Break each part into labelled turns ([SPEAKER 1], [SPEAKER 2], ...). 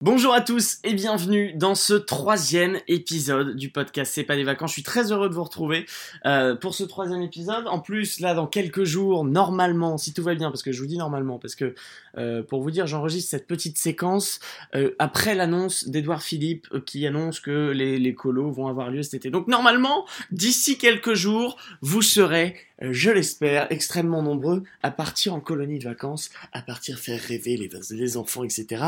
[SPEAKER 1] Bonjour à tous et bienvenue dans ce troisième épisode du podcast C'est pas des vacances. Je suis très heureux de vous retrouver euh, pour ce troisième épisode. En plus, là, dans quelques jours, normalement, si tout va bien, parce que je vous dis normalement, parce que euh, pour vous dire, j'enregistre cette petite séquence euh, après l'annonce d'Edouard Philippe euh, qui annonce que les, les colos vont avoir lieu cet été. Donc normalement, d'ici quelques jours, vous serez euh, je l'espère, extrêmement nombreux à partir en colonie de vacances, à partir faire rêver les, les enfants, etc.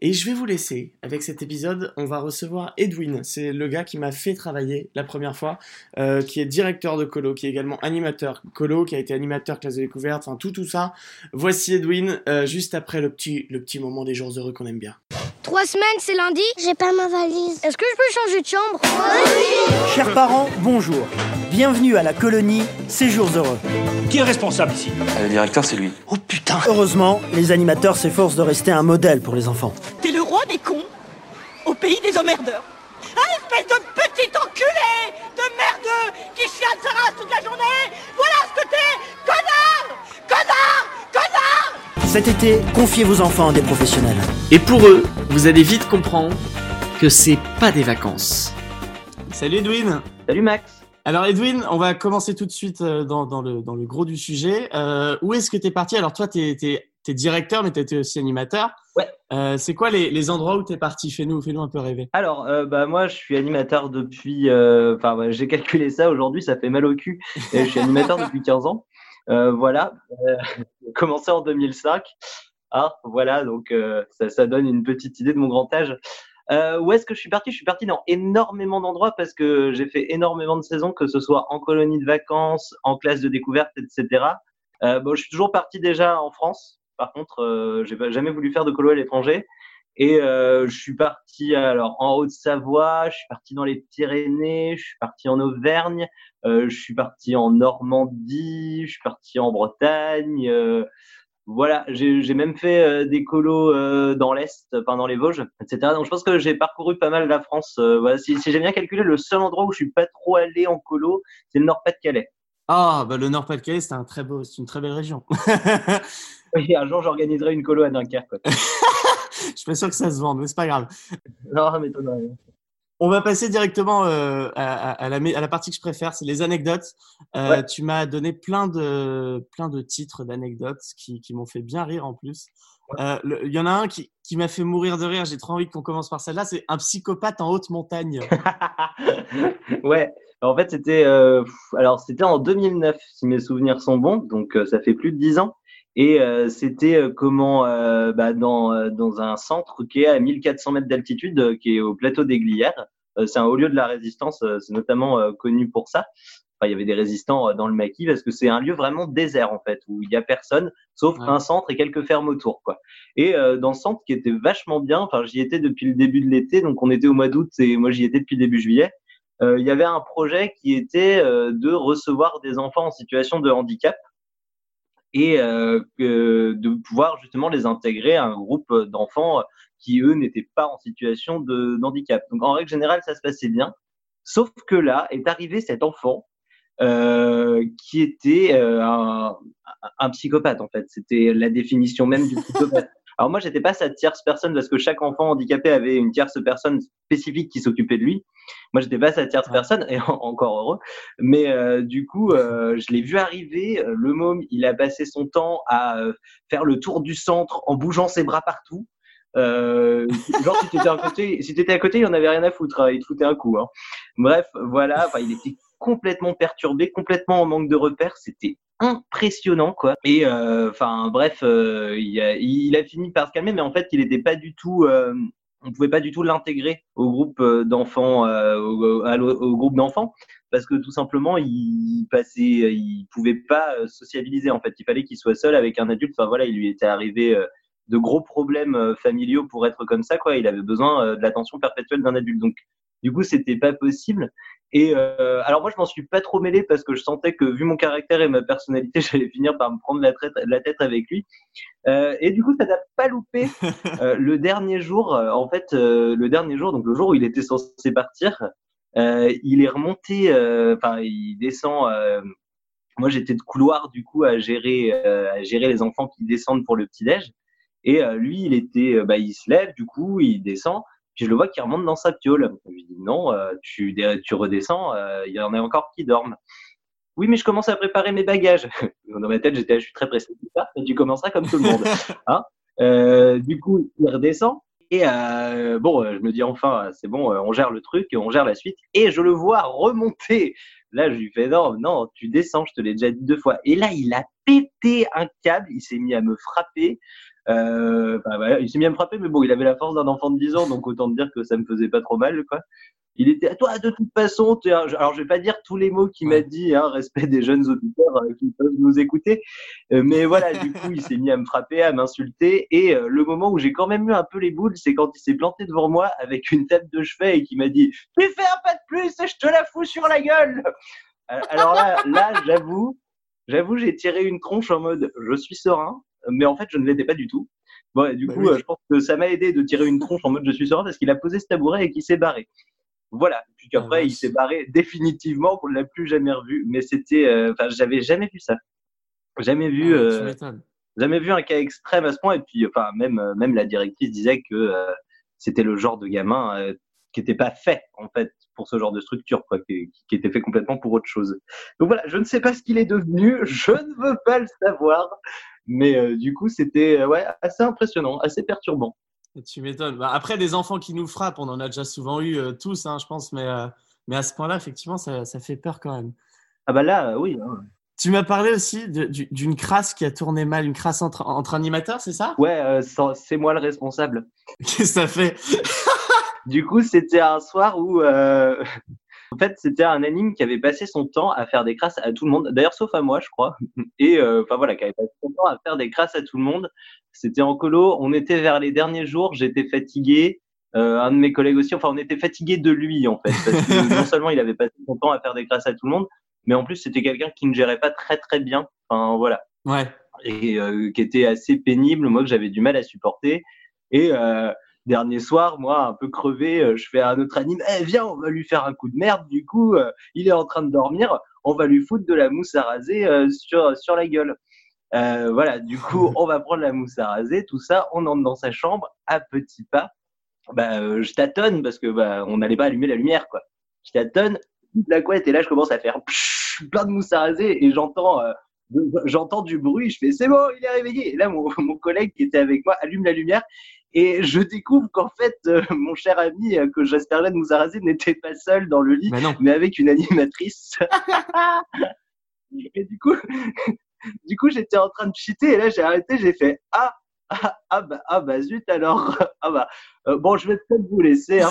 [SPEAKER 1] Et je vais vous laisser avec cet épisode. On va recevoir Edwin, c'est le gars qui m'a fait travailler la première fois, euh, qui est directeur de colo, qui est également animateur colo, qui a été animateur classe de découverte, enfin tout tout ça. Voici Edwin, euh, juste après le petit, le petit moment des jours heureux qu'on aime bien.
[SPEAKER 2] Trois semaines, c'est lundi
[SPEAKER 3] J'ai pas ma valise.
[SPEAKER 2] Est-ce que je peux changer de chambre?
[SPEAKER 4] Chers parents, bonjour. Bienvenue à la colonie Séjours heureux.
[SPEAKER 5] Qui est responsable ici?
[SPEAKER 6] Le directeur, c'est lui.
[SPEAKER 4] Oh putain Heureusement, les animateurs s'efforcent de rester un modèle pour les enfants.
[SPEAKER 7] T'es le roi des cons au pays des emmerdeurs. Un espèce de petit enculé de merdeux qui chiale sa race toute la journée. Voilà ce que t'es, connard Connard Connard
[SPEAKER 4] Cet été, confiez vos enfants à des professionnels.
[SPEAKER 1] Et pour eux, vous allez vite comprendre que c'est pas des vacances. Salut Edwin
[SPEAKER 6] Salut Max.
[SPEAKER 1] Alors Edwin, on va commencer tout de suite euh, dans, dans le, dans le gros du sujet. Euh, où est-ce que tu es parti? Alors toi, tu es, directeur, mais tu étais aussi animateur.
[SPEAKER 6] Ouais.
[SPEAKER 1] Euh, c'est quoi les, les endroits où tu es parti? Fais-nous fais un peu rêver.
[SPEAKER 6] Alors, euh, bah, moi, je suis animateur depuis. euh, Enfin, j'ai calculé ça aujourd'hui, ça fait mal au cul. Je suis animateur depuis 15 ans. Euh, voilà. Euh, commencé en 2005. Ah, voilà, donc euh, ça, ça donne une petite idée de mon grand âge. Euh, où est-ce que je suis parti? Je suis parti dans énormément d'endroits parce que j'ai fait énormément de saisons, que ce soit en colonie de vacances, en classe de découverte, etc. Euh, bon, je suis toujours parti déjà en France. Par contre, euh, j'ai jamais voulu faire de colo à l'étranger. Et euh, je suis parti alors en Haute-Savoie, je suis parti dans les Pyrénées, je suis parti en Auvergne, je suis parti en Normandie, je suis parti en Bretagne. euh, voilà, j'ai même fait euh, des colos euh, dans l'Est, enfin dans les Vosges, etc. Donc je pense que j'ai parcouru pas mal la France. Euh, voilà, si si j'ai bien calculé, le seul endroit où je suis pas trop allé en colo, c'est le Nord-Pas-de-Calais.
[SPEAKER 1] Ah, bah le Nord-Pas-de-Calais, c'est un très beau, c'est une très belle région.
[SPEAKER 6] Oui, un jour j'organiserai une colo à Dunkerque.
[SPEAKER 1] Je suis pas sûr que ça se vende, mais c'est pas grave.
[SPEAKER 6] Non, m'étonnerait.
[SPEAKER 1] On va passer directement euh, à, la, mé- à la partie que je préfère, c'est les anecdotes. Euh,
[SPEAKER 6] Ouais.
[SPEAKER 1] Tu m'as donné plein de, plein de titres d'anecdotes qui, qui m'ont fait bien rire en plus. Euh, Il y en a un qui, qui m'a fait mourir de rire. J'ai trop envie qu'on commence par celle-là. C'est un psychopathe en haute montagne.
[SPEAKER 6] ouais. En fait, c'était alors c'était en 2009 si mes souvenirs sont bons, donc ça fait plus de dix ans. Et euh, c'était euh, comment euh, bah, dans euh, dans un centre qui est à 1400 mètres d'altitude, euh, qui est au plateau des Glières. Euh, c'est un haut lieu de la résistance. euh, c'est notamment euh, connu pour ça. Enfin, il y avait des résistants euh, dans le maquis parce que c'est un lieu vraiment désert en fait où il y a personne sauf
[SPEAKER 1] Ouais.
[SPEAKER 6] un centre et quelques fermes autour quoi. Et euh, dans ce centre qui était vachement bien. Enfin, j'y étais depuis le début de l'été, donc on était au mois d'août et moi j'y étais depuis début juillet euh, il y avait un projet qui était euh, de recevoir des enfants en situation de handicap et euh, de pouvoir justement les intégrer à un groupe d'enfants qui eux n'étaient pas en situation de d'handicap. Donc en règle générale ça se passait bien, sauf que là est arrivé cet enfant euh, qui était euh, un, un psychopathe en fait. C'était la définition même du psychopathe. Alors moi j'étais pas sa tierce personne parce que chaque enfant handicapé avait une tierce personne spécifique qui s'occupait de lui. Moi, j'étais pas sa tierce personne, et en- encore heureux. Mais euh, du coup, euh, je l'ai vu arriver. euh, Le môme, il a passé son temps à euh, faire le tour du centre en bougeant ses bras partout. Euh, genre, si t'étais à côté, si t'étais à côté, il en avait rien à foutre. hein, il te foutait un coup. Hein. Bref, voilà. Enfin, il était complètement perturbé, complètement en manque de repères. C'était impressionnant, quoi. Et euh, enfin, bref, euh, il, a, fini par se calmer, mais en fait, il n'était pas du tout. euh, on pouvait pas du tout l'intégrer au groupe d'enfants, au, groupe d'enfants, parce que tout simplement, il passait, il pouvait pas sociabiliser. En fait, il fallait qu'il soit seul avec un adulte. Enfin voilà, il lui était arrivé de gros problèmes familiaux pour être comme ça, quoi. Il avait besoin de l'attention perpétuelle d'un adulte. Donc, du coup, c'était pas possible. Et euh, alors moi, je m'en suis pas trop mêlé parce que je sentais que vu mon caractère et ma personnalité, j'allais finir par me prendre la, traite, la tête avec lui. Euh, et du coup, ça n'a pas loupé. Euh, le dernier jour, euh, en fait, euh, le dernier jour, donc le jour où il était censé partir, euh, il est remonté. euh, Enfin, il descend. euh, moi, j'étais de couloir du coup à gérer, euh, à gérer les enfants qui descendent pour le petit déj. Et euh, lui, il était, bah, il se lève, du coup, il descend. Puis je le vois qui remonte dans sa piole. Je lui dis non, euh, tu, tu redescends, il y en a encore qui dorment. Oui, mais je commence à préparer mes bagages. Dans ma tête, j'étais, je suis très pressé de ça. Tu commenceras comme tout le monde. Hein du coup, il redescend. Et bon, je me dis enfin, c'est bon, on gère le truc, on gère la suite. Et je le vois remonter. Là, je lui fais non, non, tu descends, je te l'ai déjà dit deux fois. Et là, il a pété un câble, il s'est mis à me frapper. Euh, bah, il s'est mis à me frapper, mais bon, il avait la force d'un enfant de 10 ans, donc autant dire que ça me faisait pas trop mal, quoi. Il était à toi, de toute façon, alors je vais pas dire tous les mots qu'il m'a dit, hein, respect des jeunes auditeurs euh, qui peuvent nous écouter, euh, mais voilà, du coup, il s'est mis à me frapper, à m'insulter, et euh, le moment où j'ai quand même eu un peu les boules, c'est quand il s'est planté devant moi avec une tête de chevet et qui m'a dit, tu fais un pas de plus et je te la fous sur la gueule. Alors là, là, j'avoue, j'avoue, j'ai tiré une tronche en mode, je suis serein, mais en fait, je ne l'étais pas du tout. Bon, du bah coup, euh, je pense que ça m'a aidé de tirer une tronche en mode je suis serein parce qu'il a posé ce tabouret et qu'il s'est barré. Voilà. Puis qu'après, ah, il s'est barré définitivement, on ne l'a plus jamais revu. Mais c'était, euh, enfin, j'avais jamais vu ça. Jamais vu, ah, euh, jamais vu un cas extrême à ce point. Et puis, enfin, même, même la directrice disait que c'était le genre de gamin qui n'était pas fait, en fait, pour ce genre de structure, quoi, qui, qui, était fait complètement pour autre chose. Donc voilà, je ne sais pas ce qu'il est devenu, je ne veux pas le savoir. Mais euh, du coup, c'était euh, ouais, assez impressionnant, assez perturbant.
[SPEAKER 1] tu m'étonnes. Bah, après, des enfants qui nous frappent, on en a déjà souvent eu euh, tous, hein, je pense, mais, mais à ce point-là, effectivement, ça, ça, fait peur quand même.
[SPEAKER 6] Ah bah là, oui. Hein.
[SPEAKER 1] Tu m'as parlé aussi d'une crasse qui a tourné mal, une crasse entre, entre animateurs, c'est ça?
[SPEAKER 6] Ouais, c'est moi le responsable.
[SPEAKER 1] Qu'est-ce que ça fait?
[SPEAKER 6] Du coup, c'était un soir où en fait, c'était un anime qui avait passé son temps à faire des crasses à tout le monde, d'ailleurs sauf à moi, je crois. Et euh, enfin voilà, qui avait passé son temps à faire des crasses à tout le monde. C'était en colo, on était vers les derniers jours, j'étais fatigué. Euh, un de mes collègues aussi, enfin on était fatigué de lui en fait, parce que non seulement il avait passé son temps à faire des crasses à tout le monde, mais en plus c'était quelqu'un qui ne gérait pas très très bien. Enfin voilà.
[SPEAKER 1] Ouais.
[SPEAKER 6] Et euh, qui était assez pénible, moi que j'avais du mal à supporter. Et euh, dernier soir, moi, un peu crevé, euh, je fais à un autre anime, eh, viens, on va lui faire un coup de merde, du coup, euh, il est en train de dormir, on va lui foutre de la mousse à raser euh, sur, sur la gueule. voilà, du coup, on va prendre la mousse à raser, tout ça, on entre dans sa chambre à petits pas. Bah, je tâtonne parce que bah, on n'allait pas allumer la lumière, quoi. Je tâtonne, la couette, et là, je commence à faire plein de mousse à raser et j'entends j'entends du bruit, je fais c'est bon, il est réveillé. Et là, mon, mon, collègue qui était avec moi allume la lumière et je découvre qu'en fait, euh, mon cher ami euh, que j'espérais de nous araser n'était pas seul dans le lit, mais, avec une animatrice. et du coup, du coup, j'étais en train de cheater et là, j'ai arrêté, j'ai fait ah. Ah, ah, bah, ah bah zut alors ah bah euh, bon je vais peut-être vous laisser hein.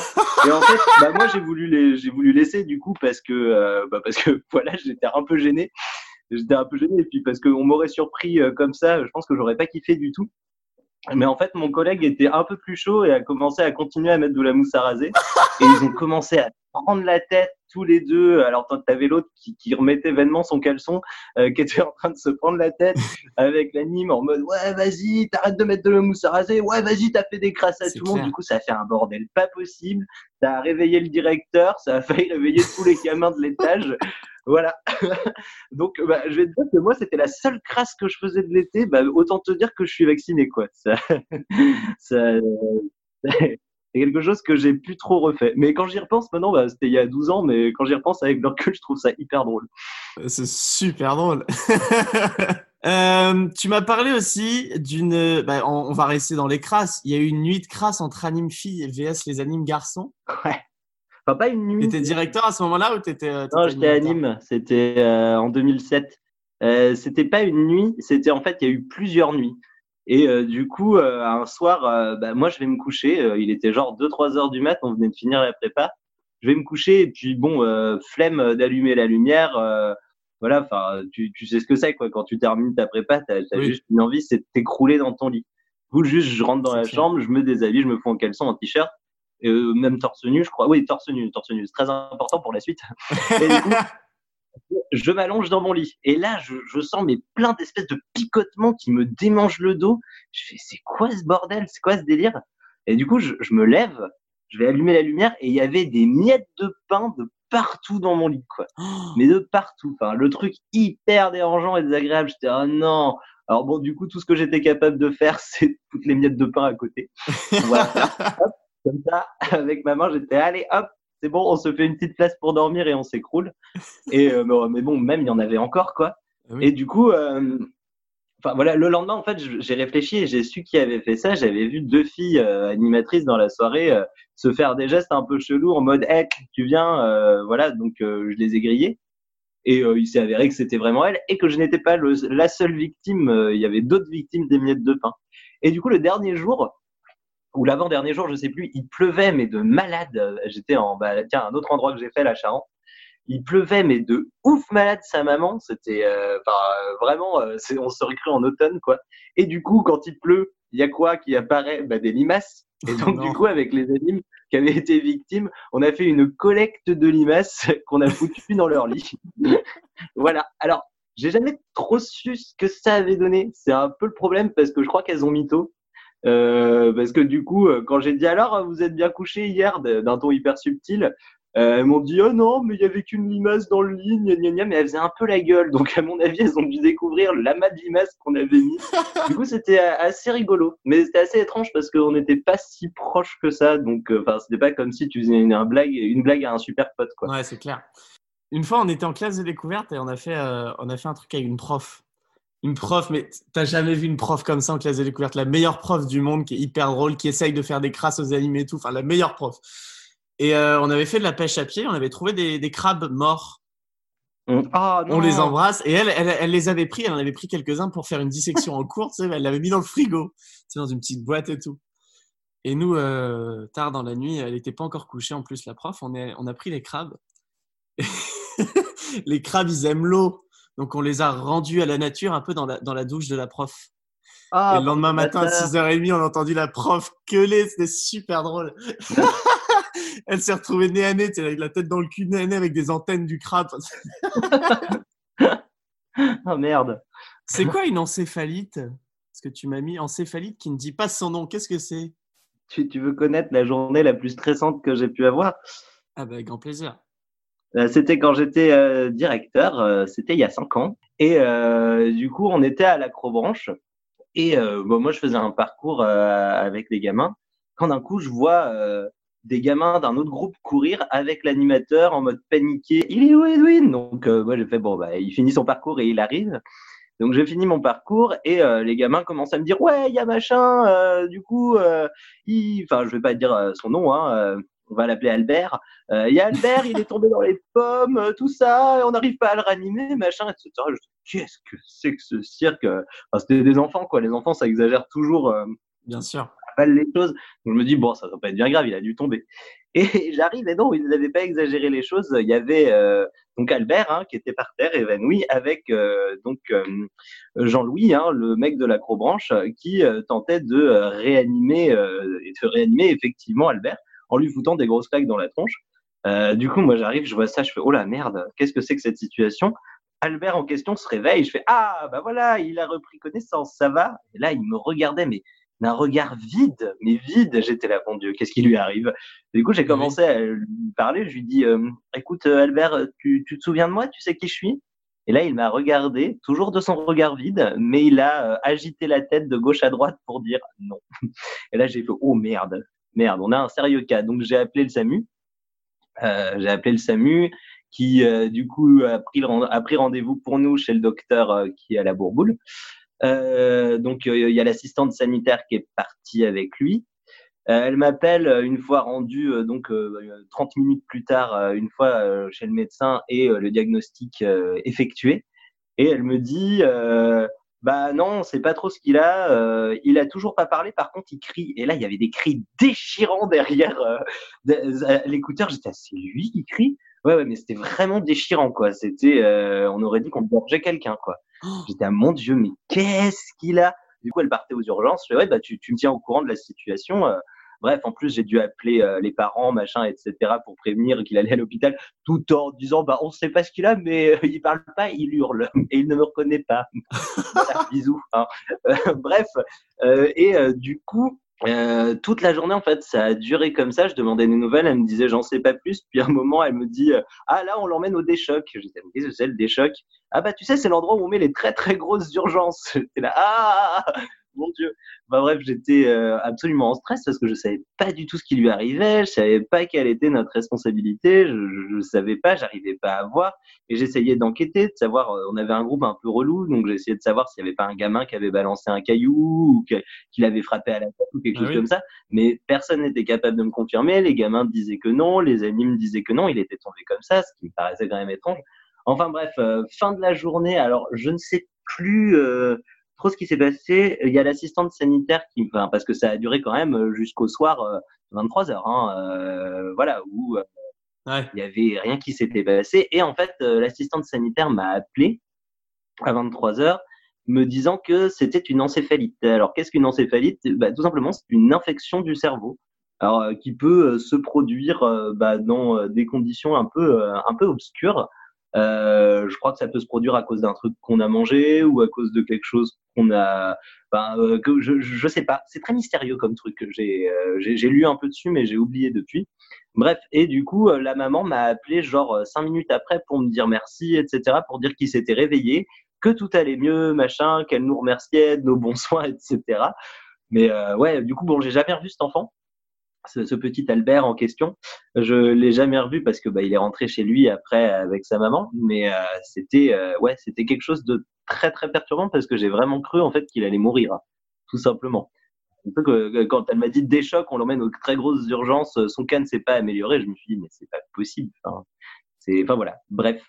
[SPEAKER 6] et en fait bah moi j'ai voulu j'ai voulu laisser du coup parce que bah parce que voilà j'étais un peu gêné j'étais un peu gêné et puis parce qu'on m'aurait surpris comme ça je pense que j'aurais pas kiffé du tout mais en fait, mon collègue était un peu plus chaud et a commencé à continuer à mettre de la mousse à raser. Et ils ont commencé à prendre la tête tous les deux. Alors, tu avais l'autre qui, qui, remettait vainement son caleçon, euh, qui était en train de se prendre la tête avec l'anime en mode Ouais, vas-y, t'arrêtes de mettre de la mousse à raser. Ouais, vas-y, t'as fait des crasses à tout le monde. Du coup, ça a fait un bordel pas possible. Ça a réveillé le directeur, ça a failli réveiller tous les gamins de l'étage. Voilà. Donc, bah, je vais te dire que moi, c'était la seule crasse que je faisais de l'été. Bah, autant te dire que je suis vacciné, quoi. Ça, ça, c'est quelque chose que j'ai plus trop refait. Mais quand j'y repense maintenant, bah, c'était il y a 12 ans, mais quand j'y repense avec le recul, je trouve ça hyper drôle.
[SPEAKER 1] C'est super drôle. euh, tu m'as parlé aussi d'une. Bah, on, on, va rester dans les crasses. Il y a eu une nuit de crasse entre anime filles et VS les animes garçons.
[SPEAKER 6] Ouais. Enfin, pas une nuit.
[SPEAKER 1] Tu étais directeur à ce moment-là ou tu étais. Euh,
[SPEAKER 6] non, j'étais à Nîmes. C'était euh, en 2007. Euh, c'était pas une nuit, c'était en fait, il y a eu plusieurs nuits. Et euh, du coup, euh, un soir, bah, moi, je vais me coucher. il était genre 2-3 heures du mat, on venait de finir la prépa. Je vais me coucher et puis, bon, flemme d'allumer la lumière. voilà, enfin, tu, tu, sais ce que c'est, quoi. Quand tu termines ta prépa, tu as, juste une envie, c'est de t'écrouler dans ton lit. Vous, juste, je rentre dans la chambre, je me déshabille, je me fous en caleçon, en t-shirt euh, même torse nu, je crois. Oui, torse nu, torse nu, c'est très important pour la suite. Et du coup, je m'allonge dans mon lit. Et là, je, je sens mais plein d'espèces de picotements qui me démangent le dos. Je fais, c'est quoi ce bordel? C'est quoi ce délire? Et du coup, je, je, me lève, je vais allumer la lumière et il y avait des miettes de pain de partout dans mon lit, quoi. mais de partout. Enfin, le truc hyper dérangeant et désagréable. J'étais, oh non, Alors bon, du coup, tout ce que j'étais capable de faire, c'est toutes les miettes de pain à côté. Voilà. Comme ça, avec ma main, j'étais allez, hop, c'est bon, on se fait une petite place pour dormir et on s'écroule. Et euh, mais, bon, même il y en avait encore quoi.
[SPEAKER 1] Ah oui.
[SPEAKER 6] Et du coup, euh, enfin voilà, le lendemain en fait, j'ai réfléchi et j'ai su qui avait fait ça. J'avais vu deux filles euh, animatrices dans la soirée euh, se faire des gestes un peu chelous en mode, hey, tu viens, voilà. Donc je les ai grillées. Et il s'est avéré que c'était vraiment elle et que je n'étais pas le- la seule victime. Il y avait d'autres victimes des miettes de pain. Et du coup, le dernier jour, ou l'avant-dernier jour, je sais plus, il pleuvait, mais de malade. J'étais en, bah, tiens, un autre endroit que j'ai fait, la Charente. Il pleuvait, mais de ouf malade sa maman. C'était, euh, euh, vraiment, euh, c'est- on se cru en automne, quoi. Et du coup, quand il pleut, il y a quoi qui apparaît? Bah, Des limaces. Et donc, du coup, avec les animes qui avaient été victimes, on a fait une collecte de limaces qu'on a foutu dans leur lit. voilà. Alors, j'ai jamais trop su ce que ça avait donné. C'est un peu le problème parce que je crois qu'elles ont mytho. Euh, parce que du coup, euh, quand j'ai dit alors, vous êtes bien couché hier, d'un ton hyper subtil, euh, elles m'ont dit oh non, mais il y avait qu'une limace dans le lit, gna gna gna, mais elles faisaient un peu la gueule. Donc à mon avis, elles ont dû découvrir l'amas de limaces qu'on avait mis. du coup, c'était euh, assez rigolo, mais c'était assez étrange parce qu'on n'était pas si proches que ça. Donc, euh, enfin, c'était pas comme si tu faisais une, un blague, une blague à un super pote, quoi.
[SPEAKER 1] Ouais, c'est clair. Une fois, on était en classe de découverte et on a fait, euh, on a fait un truc avec une prof. Une prof, mais t'as jamais vu une prof comme ça en classe de découverte? La meilleure prof du monde qui est hyper drôle, qui essaye de faire des crasses aux animés et tout. Enfin, la meilleure prof. Et euh, on avait fait de la pêche à pied, on avait trouvé des, des crabes morts.
[SPEAKER 6] On, ah,
[SPEAKER 1] On les embrasse. Et elle, elle, elle les avait pris, elle en avait pris quelques-uns pour faire une dissection en cours. Tu sais, elle l'avait mis dans le frigo, tu sais, dans une petite boîte et tout. Et nous, euh, tard dans la nuit, elle n'était pas encore couchée en plus, la prof. On, est, on a pris les crabes. les crabes, ils aiment l'eau. Donc, on les a rendus à la nature un peu dans la, dans la douche de la prof.
[SPEAKER 6] Ah,
[SPEAKER 1] et le lendemain matin, à
[SPEAKER 6] bâtard.
[SPEAKER 1] 6h30, on a entendu la prof gueuler. C'était super drôle. elle s'est retrouvée nez à nez, avec la tête dans le cul, nez à nez, avec des antennes du crabe.
[SPEAKER 6] Ah merde.
[SPEAKER 1] C'est quoi une encéphalite Parce que tu m'as mis? Encéphalite qui ne dit pas son nom. Qu'est-ce que c'est?
[SPEAKER 6] Tu, tu veux connaître la journée la plus stressante que j'ai pu avoir?
[SPEAKER 1] Ah bah, avec grand plaisir.
[SPEAKER 6] Euh, C'était quand j'étais euh, directeur, euh, c'était il y a cinq ans. Et du coup, on était à l'acrobranche. Et bon, moi, je faisais un parcours avec les gamins. Quand d'un coup, je vois des gamins d'un autre groupe courir avec l'animateur en mode paniqué. Il est où Edwin? Donc, euh, moi, j'ai fait bon, bah, il finit son parcours et il arrive. Donc, j'ai fini mon parcours et euh, les gamins commencent à me dire ouais, il y a machin. euh, du coup, enfin, je vais pas dire son nom. Hein, on va l'appeler Albert. Il y a Albert, il est tombé dans les pommes, euh, tout ça, on n'arrive pas à le ranimer, machin, etc. Je Qu'est-ce que c'est que ce cirque? Enfin, C'était des enfants, quoi. Les enfants, ça exagère toujours euh,
[SPEAKER 1] Bien sûr.
[SPEAKER 6] les choses. Donc, je me dis, bon, ça ne va pas être bien grave, il a dû tomber. Et j'arrive, et non, ils n'avaient pas exagéré les choses. Il y avait euh, donc Albert, hein, qui était par terre, évanoui, avec euh, donc euh, Jean-Louis, hein, le mec de l'acrobranche, qui tentait de réanimer, et de réanimer effectivement Albert en lui foutant des grosses claques dans la tronche. Euh, du coup, moi, j'arrive, je vois ça, je fais, oh la merde, qu'est-ce que c'est que cette situation? Albert en question se réveille, je fais, ah, bah voilà, il a repris connaissance, ça va? Et là, il me regardait, mais d'un regard vide, mais vide, j'étais là, mon Dieu, qu'est-ce qui lui arrive? Du coup, j'ai commencé à lui parler, je lui dis, euh, écoute, euh, Albert, tu, tu te souviens de moi? Tu sais qui je suis? Et là, il m'a regardé, toujours de son regard vide, mais il a euh, agité la tête de gauche à droite pour dire non. Et là, j'ai fait, oh merde, merde, on a un sérieux cas. Donc, j'ai appelé le SAMU. Euh, j'ai appelé le SAMU qui, euh, du coup, a pris, a pris rendez-vous pour nous chez le docteur euh, qui est à la Bourboule. Euh, donc, euh, il y a l'assistante sanitaire qui est partie avec lui. Elle m'appelle une fois rendue, donc euh, 30 minutes plus tard, une fois chez le médecin et le diagnostic effectué. Et elle me dit, bah non, c'est pas trop ce qu'il a. euh, il a toujours pas parlé. Par contre, il crie. Et là, il y avait des cris déchirants derrière euh, à l'écouteur. J'étais, ah, c'est lui qui crie? Ouais, ouais, mais c'était vraiment déchirant, quoi. C'était, euh, on aurait dit qu'on gorgeait quelqu'un, quoi. J'étais, ah, mon Dieu, mais qu'est-ce qu'il a? Du coup, elle partait aux urgences. Je fais, ouais, bah tu, tu me tiens au courant de la situation. Bref, en plus, j'ai dû appeler euh, les parents, machin, etc., pour prévenir qu'il allait à l'hôpital, tout en disant, bah, on sait pas ce qu'il a, mais euh, il parle pas, il hurle, et il ne me reconnaît pas. Voilà, bisous. hein. Euh, bref, et du coup, Euh, toute la journée, en fait, ça a duré comme ça. Je demandais des nouvelles, elle me disait j'en sais pas plus. Puis à un moment, elle me dit ah là, on l'emmène au déchoc. Je disais qu'est-ce que c'est le déchoc? Ah bah tu sais, c'est l'endroit où on met les très très grosses urgences. J'étais là ah mon Dieu. Bah, bref, j'étais euh, absolument en stress parce que je savais pas du tout ce qui lui arrivait, je savais pas quelle était notre responsabilité, je, je, savais pas, j'arrivais pas à voir et j'essayais d'enquêter, de savoir. Euh, on avait un groupe un peu relou, donc j'essayais de savoir s'il y avait pas un gamin qui avait balancé un caillou ou qu'il avait frappé à la tête ou quelque ah chose comme ça. Mais personne n'était capable de me confirmer. Les gamins disaient que non, les animes disaient que non. Il était tombé comme ça, ce qui me paraissait quand même étrange. Enfin bref, euh, fin de la journée. Alors je ne sais plus trop ce qui s'est passé. Il y a l'assistante sanitaire qui, enfin, parce que ça a duré quand même euh, jusqu'au soir 23 euh, heures, hein, euh, voilà, où il y avait rien qui s'était passé. Et en fait, l'assistante sanitaire m'a appelé à 23 heures me disant que c'était une encéphalite. Alors, qu'est-ce qu'une encéphalite? Bah, Tout simplement, c'est une infection du cerveau. Alors, qui peut se produire bah, dans des conditions un peu, un peu obscures. Euh, je crois que ça peut se produire à cause d'un truc qu'on a mangé ou à cause de quelque chose qu'on a. Ben, euh, que je, je sais pas. C'est très mystérieux comme truc. J'ai euh, j'ai lu un peu dessus, mais j'ai oublié depuis. Bref, et du coup, euh, la maman m'a appelé genre cinq minutes après pour me dire merci, etc., pour dire qu'il s'était réveillé, que tout allait mieux, machin, qu'elle nous remerciait de nos bons soins, etc. Mais ouais, du coup, bon, j'ai jamais revu cet enfant ce, petit Albert en question. Je l'ai jamais revu parce que bah, il est rentré chez lui après avec sa maman, mais euh, c'était euh, ouais, c'était quelque chose de très très perturbant parce que j'ai vraiment cru en fait qu'il allait mourir, tout simplement. que, quand elle m'a dit des chocs, on l'emmène aux très grosses urgences, son cas ne s'est pas amélioré, je me suis dit mais c'est pas possible. Enfin, c'est enfin voilà. Bref.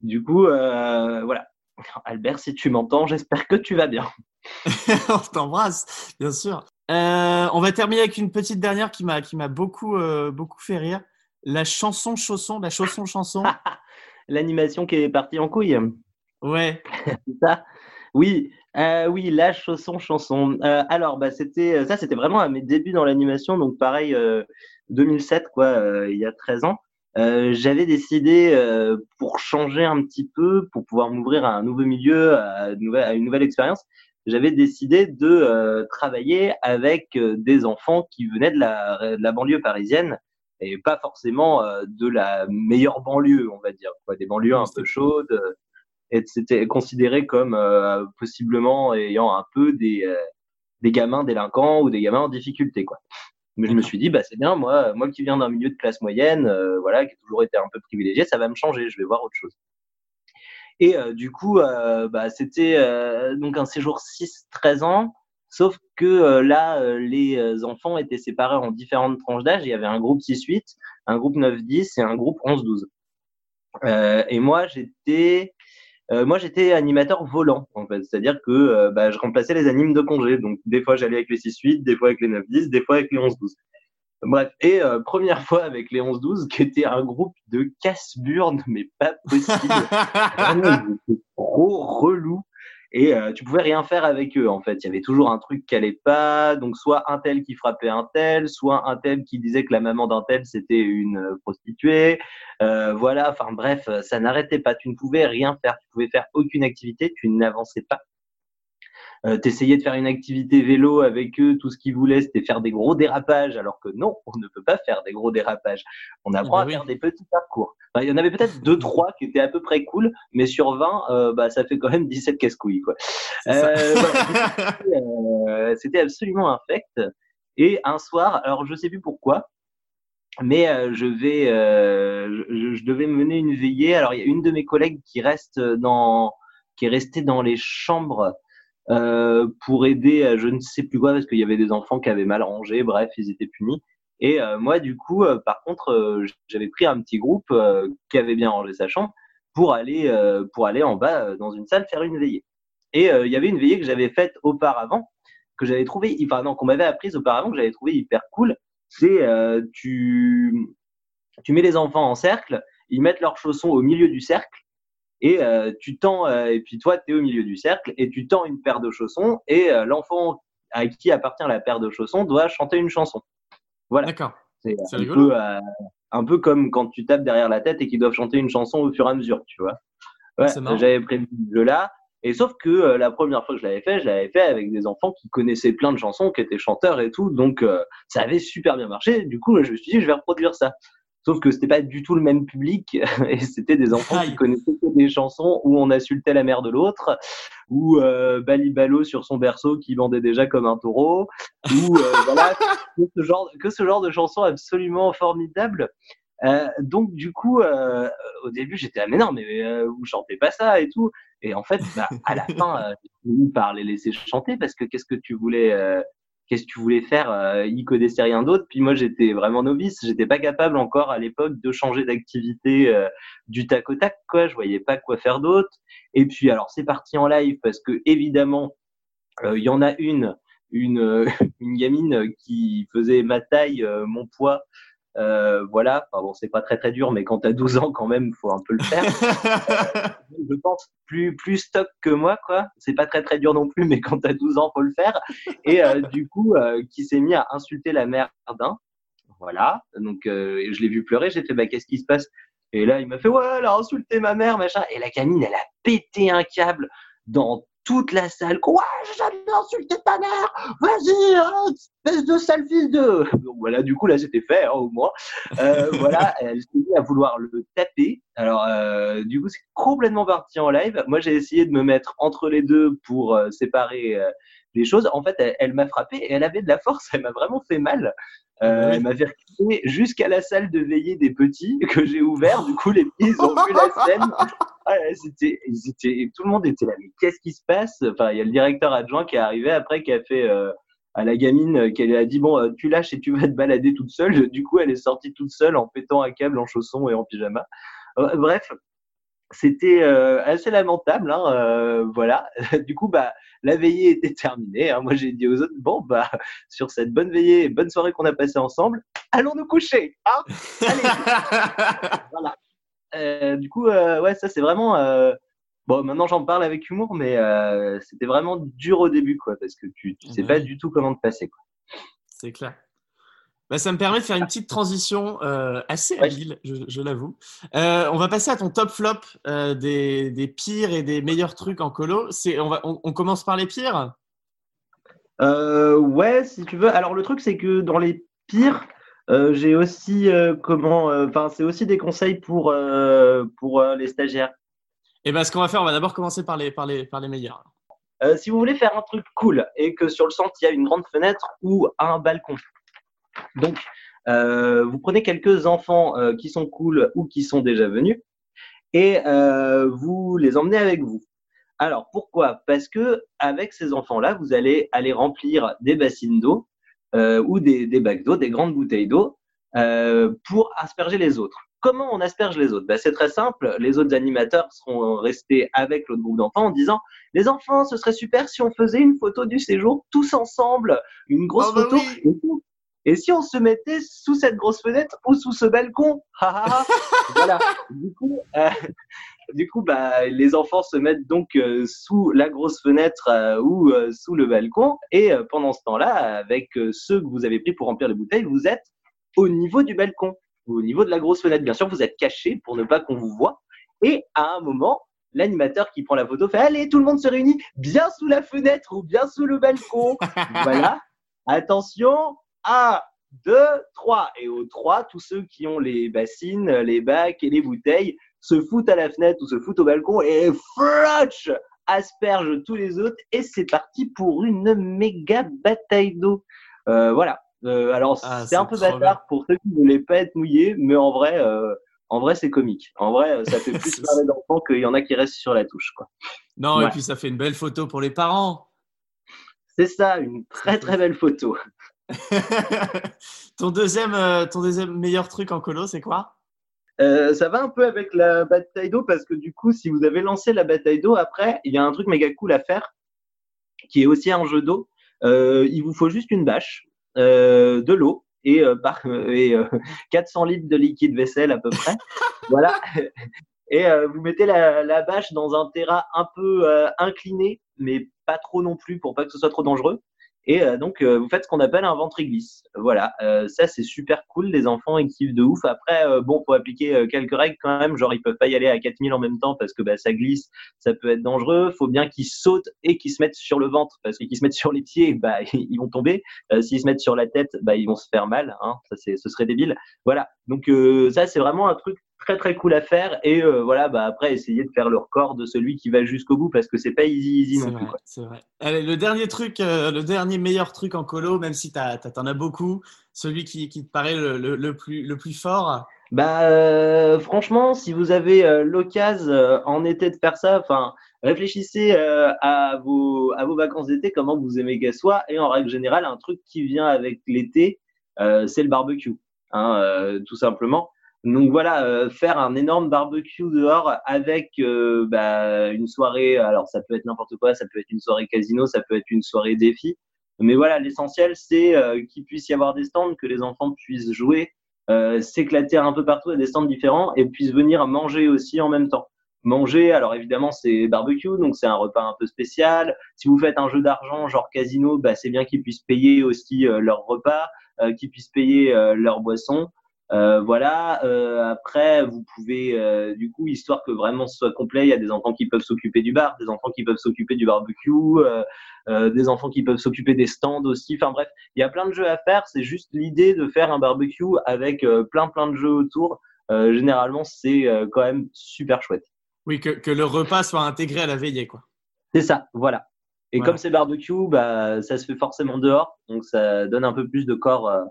[SPEAKER 6] Du coup, euh, voilà. Albert, si tu m'entends, j'espère que tu vas bien.
[SPEAKER 1] on t'embrasse, bien sûr. Euh, on va terminer avec une petite dernière qui m'a qui m'a beaucoup euh, beaucoup fait rire. La chanson chausson, la chanson chanson.
[SPEAKER 6] L'animation qui est partie en couille.
[SPEAKER 1] Ouais.
[SPEAKER 6] C'est ça? Oui, euh, oui, la chanson chanson. alors, bah, c'était ça, c'était vraiment à mes débuts dans l'animation, donc pareil, 2007 quoi, il y a 13 ans. j'avais décidé pour changer un petit peu, pour pouvoir m'ouvrir à un nouveau milieu, à une nouvelle expérience, j'avais décidé de euh, travailler avec euh, des enfants qui venaient de la, de la, banlieue parisienne et pas forcément euh, de la meilleure banlieue, on va dire, quoi, des banlieues un peu chaudes. et c'était considéré comme possiblement ayant un peu des, des gamins délinquants ou des gamins en difficulté, quoi. Mais je me suis dit, bah c'est bien, moi, moi qui viens d'un milieu de classe moyenne, voilà, qui a toujours été un peu privilégié, ça va me changer, je vais voir autre chose. Et euh, du coup, euh, bah, c'était euh, donc un séjour 6-13 ans. Sauf que là, les enfants étaient séparés en différentes tranches d'âge. Il y avait un groupe 6-8, un groupe 9-10 et un groupe 11-12. et moi, j'étais animateur volant, en fait. C'est-à-dire que bah, je remplaçais les animes de congé. Donc, des fois, j'allais avec les 6-8, des fois avec les 9-10, des fois avec les 11-12. Bref, et euh, première fois avec les 11-12, qui était un groupe de casse-burnes, mais pas possible. trop relou. Et euh, tu pouvais rien faire avec eux, en fait. Il y avait toujours un truc qui allait pas. Donc, soit un tel qui frappait un tel, soit un tel qui disait que la maman d'un tel, c'était une euh, prostituée. Euh, voilà, enfin bref, ça n'arrêtait pas. Tu ne pouvais rien faire. Tu pouvais faire aucune activité. Tu n'avançais pas euh, t'essayais de faire une activité vélo avec eux, tout ce qu'ils voulaient, c'était faire des gros dérapages, alors que non, on ne peut pas faire des gros dérapages. On apprend ben à faire des petits parcours. il y en avait peut-être deux, trois qui étaient à peu près cool, mais sur 20, euh, bah, ça fait quand même 17 casse-couilles, quoi. Euh, euh, c'était absolument infect. Et un soir, alors je sais plus pourquoi, mais euh, je vais, euh, je, je, devais mener une veillée. Alors il y a une de mes collègues qui reste dans, qui est restée dans les chambres euh, pour aider à je ne sais plus quoi parce qu'il y avait des enfants qui avaient mal rangé, bref, ils étaient punis. Et euh, moi, du coup, euh, par contre, j'avais pris un petit groupe qui avait bien rangé sa chambre pour aller pour aller en bas dans une salle faire une veillée. Et il y avait une veillée que j'avais faite auparavant, que j'avais trouvé, enfin non, qu'on m'avait apprise auparavant, que j'avais trouvé hyper cool. C'est tu tu mets les enfants en cercle, ils mettent leurs chaussons au milieu du cercle et euh, tu tends, euh, et puis toi, tu es au milieu du cercle, et tu tends une paire de chaussons, et euh, l'enfant à qui appartient la paire de chaussons doit chanter une chanson. Voilà.
[SPEAKER 1] D'accord.
[SPEAKER 6] C'est un, peu, un peu comme quand tu tapes derrière la tête et qu'ils doivent chanter une chanson au fur et à mesure, tu vois. Ouais, J'avais prévu ce jeu-là. Et sauf que euh, la première fois que je l'avais fait, je l'avais fait avec des enfants qui connaissaient plein de chansons, qui étaient chanteurs et tout. Donc, euh, ça avait super bien marché. Du coup, je me suis dit, je vais reproduire ça. Sauf que c'était pas du tout le même public et c'était des enfants qui connaissaient des chansons où on insultait la mère de l'autre, ou euh, Balibalo sur son berceau qui vendait déjà comme un taureau, ou euh, voilà que ce genre que ce genre de chansons absolument formidables. Euh, donc du coup, euh, au début j'étais ah mais non mais euh, vous chantez pas ça et tout. Et en fait, bah, à la fin, euh, j'ai fini par les laisser chanter parce que qu'est-ce que tu voulais euh, qu'est-ce que tu voulais faire euh, Ils connaissaient rien d'autre. Puis moi, j'étais vraiment novice. J'étais pas capable encore à l'époque de changer d'activité euh, du tac au tac. Quoi, je voyais pas quoi faire d'autre. Et puis alors, c'est parti en live parce que évidemment, euh, il y en a une, une, une gamine qui faisait ma taille, euh, mon poids. Euh, voilà, enfin, bon, c'est pas très très dur, mais quand t'as 12 ans, quand même, faut un peu le faire je pense, plus, plus stock que moi, quoi. C'est pas très très dur non plus, mais quand t'as 12 ans, faut le faire. Et euh, du coup, euh, qui s'est mis à insulter la mère d'un. Voilà. Donc, euh, je l'ai vu pleurer. J'ai fait, bah, qu'est-ce qui se passe? Et là, il m'a fait, ouais, elle a insulté ma mère, machin. Et la gamine, elle a pété un câble dans toute la salle. Quoi jamais insulté ta mère Vas-y, hein, espèce de sale fils de. Donc voilà, du coup, là, c'était fait, hein, au moins. Euh, voilà, elle s'est mise à vouloir le taper. Alors, euh, du coup, c'est complètement parti en live. Moi, j'ai essayé de me mettre entre les deux pour euh, séparer euh, les choses. En fait, elle, elle m'a frappé et elle avait de la force. Elle m'a vraiment fait mal. Euh,
[SPEAKER 1] Oui.
[SPEAKER 6] Elle m'a fait reculer jusqu'à la salle de veillée des petits que j'ai ouvert. Du coup, les petits, ils ont vu la scène. Ah, c'était, tout le monde était là. Mais qu'est-ce qui se passe? Enfin, il y a le directeur adjoint qui est arrivé après, qui a fait euh, à la gamine, euh, qu'elle a dit bon, euh, tu lâches et tu vas te balader toute seule. Du coup, elle est sortie toute seule en pétant un câble, en chaussons et en pyjama. Euh, bref, c'était euh, assez lamentable. Hein, euh, voilà. Du coup, bah, la veillée était terminée. Hein. Moi, j'ai dit aux autres bon, bah, sur cette bonne veillée, et bonne soirée qu'on a passée ensemble, allons nous coucher. Hein Allez. voilà. Euh, du coup, ouais, ça c'est vraiment. Bon, maintenant j'en parle avec humour, mais c'était vraiment dur au début, quoi, parce que tu, tu sais
[SPEAKER 1] Ouais.
[SPEAKER 6] pas du tout comment te passer. Quoi.
[SPEAKER 1] C'est clair. Bah, ça me permet de faire une petite transition euh, assez habile, je, je l'avoue. Euh, on va passer à ton top flop euh, des, des pires et des meilleurs trucs en colo. C'est, on, va, on, on commence par les pires?
[SPEAKER 6] Ouais, si tu veux. Alors le truc, c'est que dans les pires, j'ai aussi comment. Enfin, c'est aussi des conseils pour pour les stagiaires.
[SPEAKER 1] Et ben, ce qu'on va faire, on va d'abord commencer par les, par les, par les meilleurs.
[SPEAKER 6] Si vous voulez faire un truc cool et que sur le centre il y a une grande fenêtre ou un balcon, donc euh, vous prenez quelques enfants euh, qui sont cool ou qui sont déjà venus et euh, vous les emmenez avec vous. Alors pourquoi? Parce que avec ces enfants-là, vous allez aller remplir des bassines d'eau ou des, des bacs d'eau, des grandes bouteilles d'eau pour asperger les autres. Comment on asperge les autres? Ben, C'est très simple. Les autres animateurs seront restés avec l'autre groupe d'enfants en disant les enfants, ce serait super si on faisait une photo du séjour tous ensemble, une grosse
[SPEAKER 1] Oh bah
[SPEAKER 6] photo.
[SPEAKER 1] oui.
[SPEAKER 6] Et si on se mettait sous cette grosse fenêtre ou sous ce balcon? Voilà. Du coup, euh, du coup bah, les enfants se mettent donc euh, sous la grosse fenêtre euh, ou euh, sous le balcon. Et euh, pendant ce temps-là, avec euh, ceux que vous avez pris pour remplir les bouteilles, vous êtes au niveau du balcon, ou au niveau de la grosse fenêtre. Bien sûr, vous êtes caché pour ne pas qu'on vous voit. Et à un moment, l'animateur qui prend la photo fait Allez, tout le monde se réunit bien sous la fenêtre ou bien sous le balcon. voilà. Attention, 1, 2, 3. Et au 3, tous ceux qui ont les bassines, les bacs et les bouteilles se foutent à la fenêtre ou se foutent au balcon et flotch aspergent tous les autres. Et c'est parti pour une méga bataille d'eau. Euh, voilà. Euh, alors,
[SPEAKER 1] Ah,
[SPEAKER 6] c'est un peu bâtard pour ceux qui ne voulaient pas être mouillés, mais en vrai, euh, en vrai, c'est comique. En vrai, ça fait plus parler d'enfants qu'il y en a qui restent sur la touche. Quoi.
[SPEAKER 1] Non, et puis ça fait une belle photo pour les parents.
[SPEAKER 6] C'est ça, une très très belle photo.
[SPEAKER 1] ton, deuxième, euh, ton deuxième meilleur truc en colo, c'est quoi?
[SPEAKER 6] Euh, ça va un peu avec la bataille d'eau parce que du coup, si vous avez lancé la bataille d'eau, après, il y a un truc méga cool à faire qui est aussi un jeu d'eau. Euh, il vous faut juste une bâche, euh, de l'eau et, euh, par, et euh, 400 litres de liquide vaisselle à peu près. voilà. Et vous mettez la, la bâche dans un terrain un peu incliné, mais pas trop non plus pour pas que ce soit trop dangereux. Et euh, donc, euh, vous faites ce qu'on appelle un ventre-glisse. Voilà, euh, ça c'est super cool. Les enfants ils de ouf. Après, euh, bon, faut appliquer euh, quelques règles quand même. Genre, ils peuvent pas y aller à 4000 en même temps parce que bah, ça glisse, ça peut être dangereux. Faut bien qu'ils sautent et qu'ils se mettent sur le ventre parce qu'ils se mettent sur les pieds, bah ils vont tomber. Euh, S'ils se mettent sur la tête, bah ils vont se faire mal. Hein. Ça c'est, ce serait débile. Voilà. Donc ça c'est vraiment un truc très très cool à faire et euh, voilà bah après essayer de faire le record de celui qui va jusqu'au bout parce que c'est pas easy easy non plus
[SPEAKER 1] vrai, c'est vrai. Allez, le dernier truc, euh, le dernier meilleur truc en colo, même si t'as- t'en as beaucoup, celui qui, qui te paraît le, le- le plus, le plus fort?
[SPEAKER 6] Bah euh, franchement, si vous avez l'occasion en été de faire ça, enfin réfléchissez à vos à vos vacances d'été, comment vous aimez qu'elles soient, et en règle générale, un truc qui vient avec l'été, c'est le barbecue, hein, tout simplement. Donc voilà, euh, faire un énorme barbecue dehors avec euh, bah, une soirée, alors ça peut être n'importe quoi, ça peut être une soirée casino, ça peut être une soirée défi, mais voilà, l'essentiel c'est euh, qu'il puisse y avoir des stands, que les enfants puissent jouer euh, s'éclater un peu partout à des stands différents et puissent venir manger aussi en même temps. Manger, alors évidemment c'est barbecue, donc c'est un repas un peu spécial. Si vous faites un jeu d'argent genre casino, bah, c'est bien qu'ils puissent payer aussi euh, leur repas, euh, qu'ils puissent payer leur boisson. Euh, voilà. Euh, après, vous pouvez, euh, du coup, histoire que vraiment ce soit complet, il y a des enfants qui peuvent s'occuper du bar, des enfants qui peuvent s'occuper du barbecue, euh, euh, des enfants qui peuvent s'occuper des stands aussi. Enfin bref, il y a plein de jeux à faire. C'est juste l'idée de faire un barbecue avec plein plein de jeux autour. Euh, généralement, c'est euh, quand même super chouette.
[SPEAKER 1] Oui, que, que le repas soit intégré à la veillée, quoi.
[SPEAKER 6] C'est ça, voilà. Et
[SPEAKER 1] Voilà.
[SPEAKER 6] comme c'est barbecue, bah, ça se fait forcément dehors, donc ça donne un peu plus de corps euh,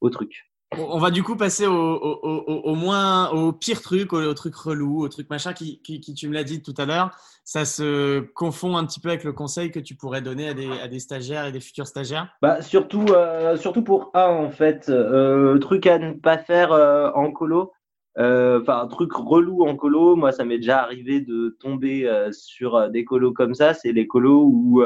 [SPEAKER 6] au truc.
[SPEAKER 1] On va du coup passer au, moins, au pire truc, au, truc relou, au truc machin qui, tu me l'as dit tout à l'heure. Ça se confond un petit peu avec le conseil que tu pourrais donner à des, stagiaires et des futurs stagiaires?
[SPEAKER 6] Bah, surtout, euh, surtout pour un, en fait, euh, truc à ne pas faire euh, en colo. Enfin, truc relou en colo. Moi, ça m'est déjà arrivé de tomber sur des colos comme ça. C'est les colos où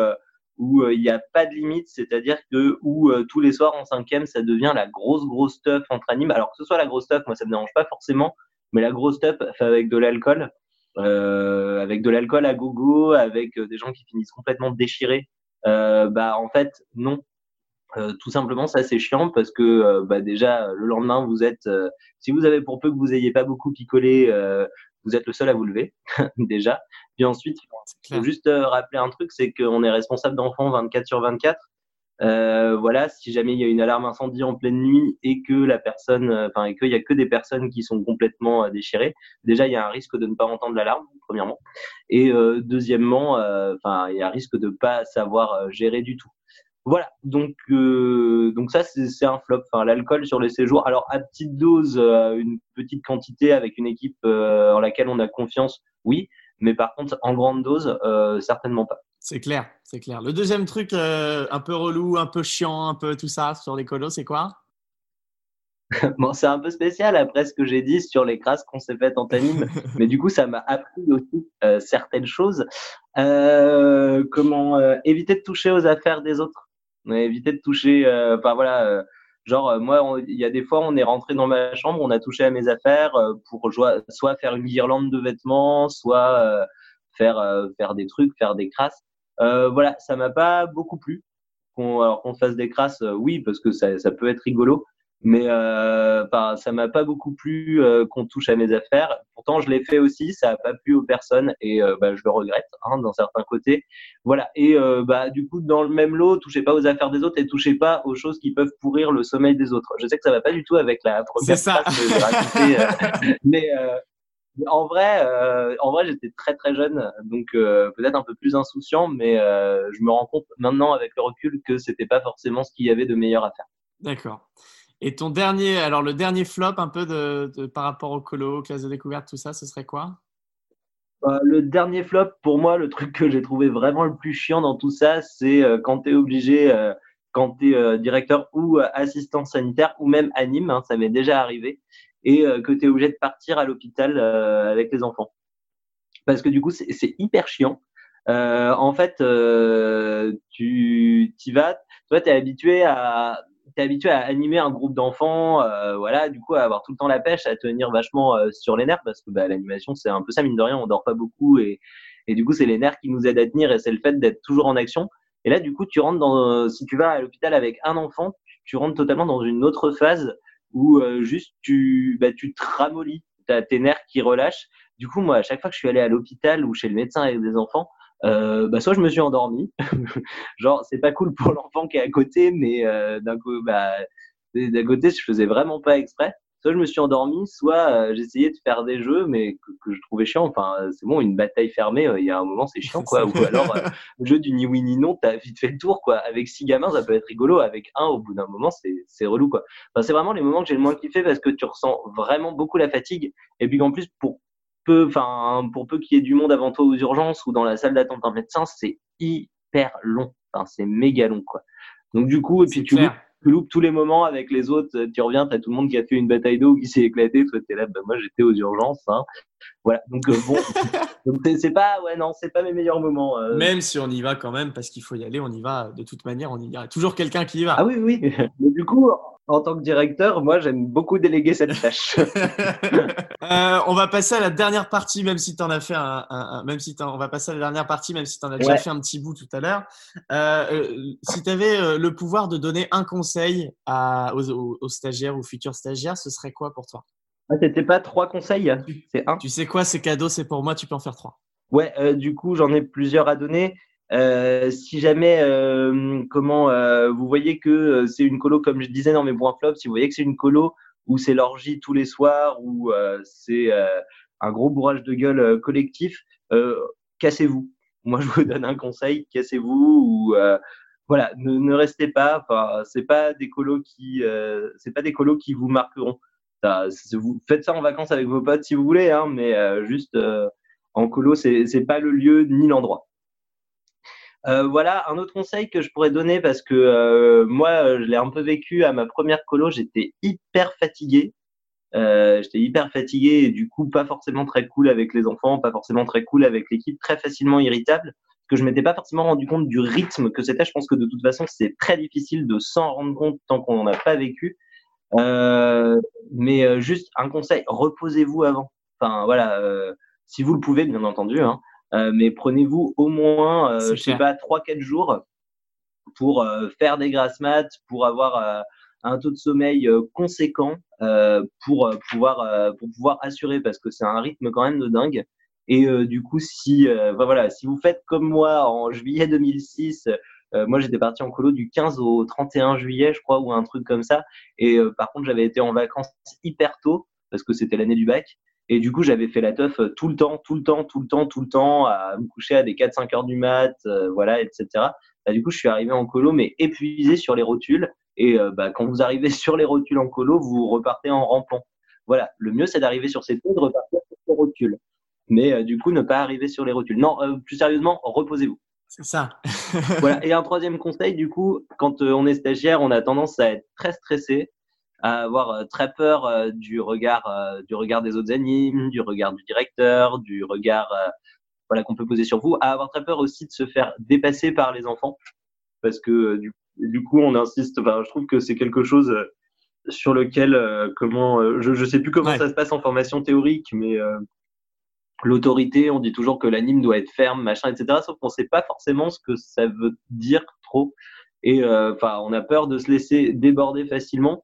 [SPEAKER 6] où euh, il n'y a pas de limite, c'est-à-dire que où euh, tous les soirs en cinquième, ça devient la grosse grosse stuff entre animes. Alors que ce soit la grosse stuff, moi ça me dérange pas forcément, mais la grosse stuff avec de l'alcool, euh, avec de l'alcool à gogo, avec euh, des gens qui finissent complètement déchirés. Euh, bah en fait non, euh, tout simplement, ça c'est chiant parce que bah, déjà le lendemain vous êtes, si vous avez pour peu que vous ayez pas beaucoup picolé, vous êtes le seul à vous lever déjà. Puis ensuite, il faut juste euh, rappeler un truc, c'est qu'on est responsable d'enfants 24 sur 24. Euh, voilà, si jamais il y a une alarme incendie en pleine nuit et que la personne, euh, enfin, et qu'il y a que des personnes qui sont complètement euh, déchirées, déjà il y a un risque de ne pas entendre l'alarme, premièrement, et euh, deuxièmement, euh, enfin, il y a un risque de pas savoir gérer du tout. Voilà, donc euh, donc ça c'est un flop. Enfin, l'alcool sur les séjours, alors à petite dose, euh, une petite quantité avec une équipe euh, en laquelle on a confiance, oui, mais par contre en grande dose, certainement pas.
[SPEAKER 1] C'est clair, c'est clair. Le deuxième truc un peu relou, un peu chiant, un peu tout ça sur les colos, c'est quoi?
[SPEAKER 6] Bon, c'est un peu spécial après ce que j'ai dit sur les crasses qu'on s'est faites en tanime, mais du coup, ça m'a appris aussi euh, certaines choses. Euh, comment euh, éviter de toucher aux affaires des autres, Ouais, éviter de toucher. euh, Enfin voilà, euh, genre euh, moi, on- il y a des fois, on est rentré dans ma chambre, on a touché à mes affaires pour soit faire une guirlande de vêtements, soit faire faire des trucs, faire des crasses. Euh, voilà, ça m'a pas beaucoup plu. Qu'on alors qu'on fasse des crasses, oui, parce que ça, ça peut être rigolo mais euh, ça m'a pas beaucoup plu euh, qu'on touche à mes affaires. Pourtant, je l'ai fait aussi, ça a pas plu aux personnes et euh, bah, je le regrette hein, dans certains côtés. Voilà. Et euh, bah du coup, dans le même lot, touchez pas aux affaires des autres et touchez pas aux choses qui peuvent pourrir le sommeil des autres. Je sais que ça va pas du tout avec la première
[SPEAKER 1] C'est ça.
[SPEAKER 6] que j'ai racontée, euh, mais euh, en vrai, euh, en vrai, j'étais très très jeune, donc euh, peut-être un peu plus insouciant, mais euh, je me rends compte maintenant avec le recul que c'était pas forcément ce qu'il y avait de meilleur à faire.
[SPEAKER 1] D'accord. Et ton dernier, alors le dernier flop un peu de, par rapport au colo, classe de découverte, tout ça, ce serait quoi?
[SPEAKER 6] Euh, le dernier flop, pour moi, le truc que j'ai trouvé vraiment le plus chiant dans tout ça, c'est euh, quand tu es obligé, euh, quand tu es directeur ou assistant sanitaire ou même anime, hein, ça m'est déjà arrivé, et que tu es obligé de partir à l'hôpital avec les enfants. Parce que du coup, c'est hyper chiant. En fait, tu y vas, toi, tu es habitué à t'es habitué à animer un groupe d'enfants, euh, voilà, du coup, à avoir tout le temps la pêche, à tenir vachement euh, sur les nerfs, parce que bah, l'animation, c'est un peu ça, mine de rien, on dort pas beaucoup, et, et du coup, c'est les nerfs qui nous aident à tenir, et c'est le fait d'être toujours en action. Et là, du coup, tu rentres dans, si tu vas à l'hôpital avec un enfant, tu, rentres totalement dans une autre phase où euh, juste tu, bah, tu te t'as tes nerfs qui relâchent. Du coup, moi, à chaque fois que je suis allé à l'hôpital ou chez le médecin avec des enfants, euh, bah, soit je me suis endormi, genre c'est pas cool pour l'enfant qui est à côté, mais euh, d'un coup, bah, d'un côté, je faisais vraiment pas exprès soit je me suis endormi, soit euh, j'essayais de faire des jeux, mais que, je trouvais chiant. Enfin, euh, c'est bon, une bataille fermée, euh, il y a un moment, c'est chiant, quoi. Ou alors, le jeu du ni oui ni non, t'as vite fait le tour, quoi. Avec six gamins, ça peut être rigolo. Avec un, au bout d'un moment, c'est relou, quoi. Enfin, c'est vraiment les moments que j'ai le moins kiffé parce que tu ressens vraiment beaucoup la fatigue. Et puis qu'en plus, pour peu, enfin, pour peu qu'il y ait du monde avant toi aux urgences ou dans la salle d'attente d'un médecin, c'est hyper long. Enfin, c'est méga long, quoi. Donc, du coup, et puis tu tu loupes tous les moments avec les autres. Tu reviens, tu as tout le monde qui a fait une bataille d'eau, qui s'est éclaté. Toi, t'es là, bah, moi, j'étais aux urgences. Hein. Voilà. Donc, euh, bon, c'est pas, ouais, non, c'est pas mes meilleurs moments.
[SPEAKER 1] Euh. Même si on y va quand même, parce qu'il faut y aller, on y va. De toute manière, on y a toujours quelqu'un qui y va.
[SPEAKER 6] Ah oui, oui. Mais du coup, en tant que directeur, moi, j'aime beaucoup déléguer cette tâche.
[SPEAKER 1] euh, on va passer à la dernière partie, même si tu en as fait un, un, même si on va passer à la dernière partie, même si tu en as déjà fait un petit bout tout à l'heure. Euh, euh si tu avais euh, le pouvoir de donner un conseil à, aux, aux, stagiaires ou futurs stagiaires, ce serait quoi pour toi?
[SPEAKER 6] Ah, C'était pas trois conseils, c'est un?
[SPEAKER 1] Tu sais quoi, c'est cadeau, c'est pour moi, tu peux en faire trois.
[SPEAKER 6] Ouais, euh, du coup, j'en ai plusieurs à donner. Euh, si jamais, euh, comment, euh, vous voyez que c'est une colo, comme je disais dans mes points flops, si vous voyez que c'est une colo où c'est l'orgie tous les soirs, où c'est un gros bourrage de gueule collectif, cassez-vous. Moi, je vous donne un conseil, cassez-vous ou voilà, ne, ne, restez pas. Enfin, c'est pas des colos qui, c'est pas des colos qui vous marqueront. Ça, vous faites ça en vacances avec vos potes si vous voulez, hein, mais juste en colo, c'est pas le lieu ni l'endroit. Euh, voilà, un autre conseil que je pourrais donner parce que euh, moi, je l'ai un peu vécu à ma première colo, j'étais hyper fatigué. Euh, j'étais hyper fatigué et du coup pas forcément très cool avec les enfants, pas forcément très cool avec l'équipe, très facilement irritable parce que je m'étais pas forcément rendu compte du rythme que c'était. Je pense que de toute façon c'est très difficile de s'en rendre compte tant qu'on n'en a pas vécu. Euh, mais euh, juste un conseil, reposez-vous avant. Enfin voilà, euh, si vous le pouvez bien entendu. Hein, euh, mais prenez-vous au moins, euh, je sais pas, 3-4 jours pour euh, faire des grasses maths, pour avoir un taux de sommeil conséquent pour pouvoir pour pouvoir assurer parce que c'est un rythme quand même de dingue. Et du coup si voilà si vous faites comme moi en juillet 2006 moi j'étais parti en colo du 15 au 31 juillet je crois ou un truc comme ça. Et par contre j'avais été en vacances hyper tôt parce que c'était l'année du bac et du coup, j'avais fait la teuf euh, tout le temps, tout le temps, tout le temps, tout le temps, à me coucher à des 4-5 heures du mat, euh, voilà, etc. Bah, du coup, je suis arrivé en colo, mais épuisé sur les rotules. Et euh, bah, quand vous arrivez sur les rotules en colo, vous repartez en rampant. Voilà, le mieux, c'est d'arriver sur ces ponts, de repartir sur les rotules. Mais du coup, ne pas arriver sur les rotules. Non, plus sérieusement, reposez-vous.
[SPEAKER 1] C'est ça.
[SPEAKER 6] voilà. Et un troisième conseil, du coup, quand on est stagiaire, on a tendance à être très stressé à avoir euh, très peur euh, du regard euh, du regard des autres animes, du regard du directeur, du regard voilà qu'on peut poser sur vous, à avoir très peur aussi de se faire dépasser par les enfants. Parce que du, du coup on insiste enfin je trouve que c'est quelque chose sur lequel comment je je sais plus comment ça se passe en formation théorique mais l'autorité on dit toujours que l'anime doit être ferme machin etc sauf qu'on sait pas forcément ce que ça veut dire trop. Et enfin on a peur de se laisser déborder facilement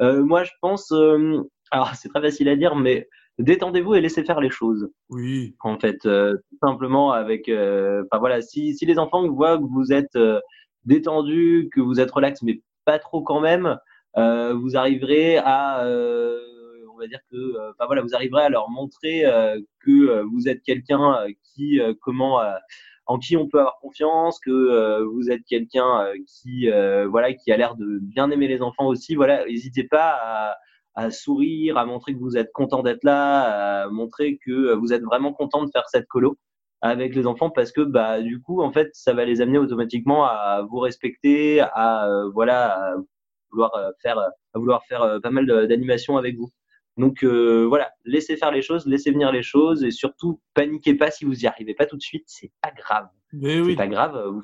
[SPEAKER 6] euh, moi, je pense, euh, alors c'est très facile à dire, mais détendez-vous et laissez faire les choses.
[SPEAKER 1] Oui.
[SPEAKER 6] En fait, euh, tout simplement avec, enfin voilà, si, si les enfants voient que vous êtes détendu, que vous êtes relax, mais pas trop quand même, vous arriverez à, on va dire que, enfin voilà, vous arriverez à leur montrer que vous êtes quelqu'un qui, comment en qui on peut avoir confiance, que euh, vous êtes quelqu'un euh, qui euh, voilà qui a l'air de bien aimer les enfants aussi. Voilà, n'hésitez pas à, à, sourire, à montrer que vous êtes content d'être là, à montrer que vous êtes vraiment content de faire cette colo avec les enfants parce que bah du coup en fait ça va les amener automatiquement à vous respecter, à voilà à vouloir faire à vouloir faire pas mal d'animations avec vous. Donc euh, voilà, laissez faire les choses, laissez venir les choses et surtout paniquez pas si vous y arrivez pas tout de suite, c'est pas grave.
[SPEAKER 1] Mais oui.
[SPEAKER 6] C'est pas grave, vous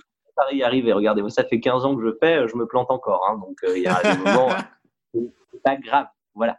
[SPEAKER 6] y arriver. Regardez, moi ça fait 15 ans que je fais, je me plante encore, hein, donc euh, il y a des moments, c'est pas grave, voilà.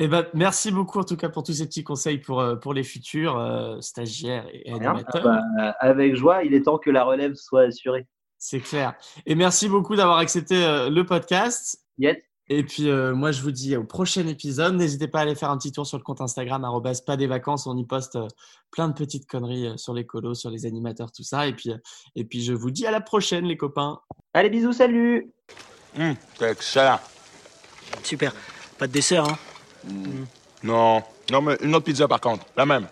[SPEAKER 1] Eh ben, merci beaucoup en tout cas pour tous ces petits conseils pour, euh, pour les futurs stagiaires et animateurs.
[SPEAKER 6] Bah, avec joie, il est temps que la relève soit assurée.
[SPEAKER 1] C'est clair. Et merci beaucoup d'avoir accepté euh, le podcast.
[SPEAKER 6] Yes.
[SPEAKER 1] Et puis, euh, moi, je vous dis au prochain épisode. N'hésitez pas à aller faire un petit tour sur le compte Instagram, arrobas pas des vacances. On y poste euh, plein de petites conneries euh, sur les colos, sur les animateurs, tout ça. Et puis, et puis, je vous dis à la prochaine, les copains.
[SPEAKER 6] Allez, bisous, salut
[SPEAKER 3] Hum, c'est excellent.
[SPEAKER 4] Super. Pas de dessert, hein
[SPEAKER 3] Non, non, mais une autre pizza par contre, la même.